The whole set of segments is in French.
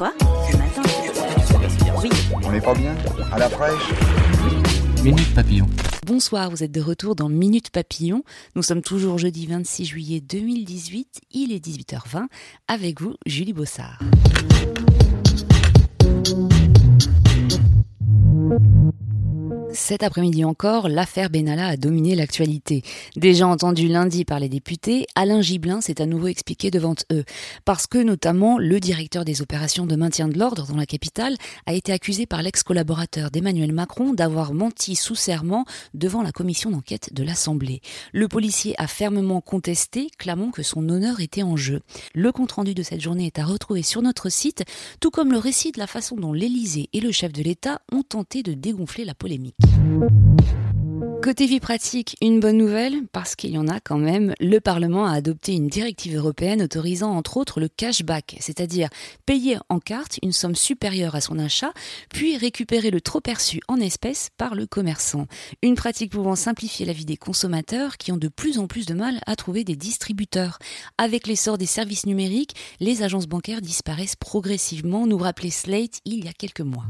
Quoi Ce matin Oui. On n'est pas bien À la fraîche Minute Papillon. Bonsoir, vous êtes de retour dans Minute Papillon. Nous sommes toujours jeudi 26 juillet 2018, il est 18h20. Avec vous, Julie Bossard. Cet après-midi encore, l'affaire Benalla a dominé l'actualité. Déjà entendu lundi par les députés, Alain Gibelin s'est à nouveau expliqué devant eux. Parce que notamment, le directeur des opérations de maintien de l'ordre dans la capitale a été accusé par l'ex-collaborateur d'Emmanuel Macron d'avoir menti sous serment devant la commission d'enquête de l'Assemblée. Le policier a fermement contesté, clamant que son honneur était en jeu. Le compte-rendu de cette journée est à retrouver sur notre site, tout comme le récit de la façon dont l'Élysée et le chef de l'État ont tenté de dégonfler la polémique. Côté vie pratique, une bonne nouvelle, parce qu'il y en a quand même, le Parlement a adopté une directive européenne autorisant entre autres le cashback, c'est-à-dire payer en carte une somme supérieure à son achat, puis récupérer le trop perçu en espèces par le commerçant. Une pratique pouvant simplifier la vie des consommateurs qui ont de plus en plus de mal à trouver des distributeurs. Avec l'essor des services numériques, les agences bancaires disparaissent progressivement, nous rappelait Slate il y a quelques mois.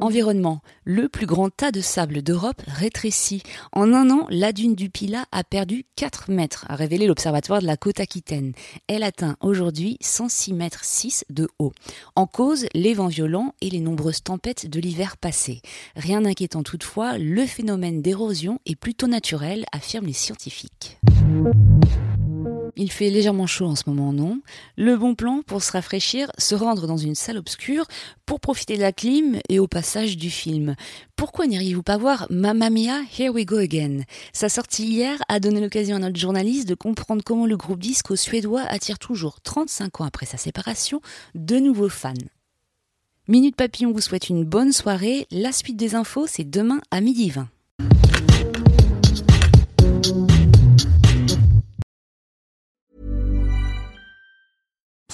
Environnement. Le plus grand tas de sable d'Europe rétrécit. En un an, la dune du Pilat a perdu 4 mètres, a révélé l'Observatoire de la côte aquitaine. Elle atteint aujourd'hui 106 mètres 6 de haut. En cause, les vents violents et les nombreuses tempêtes de l'hiver passé. Rien d'inquiétant toutefois, le phénomène d'érosion est plutôt naturel, affirment les scientifiques. Il fait légèrement chaud en ce moment, non? Le bon plan pour se rafraîchir, se rendre dans une salle obscure pour profiter de la clim et au passage du film. Pourquoi n'iriez-vous pas voir Mamma Mia, Here We Go Again? Sa sortie hier a donné l'occasion à notre journaliste de comprendre comment le groupe disco suédois attire toujours 35 ans après sa séparation de nouveaux fans. Minute Papillon vous souhaite une bonne soirée. La suite des infos, c'est demain à midi 20.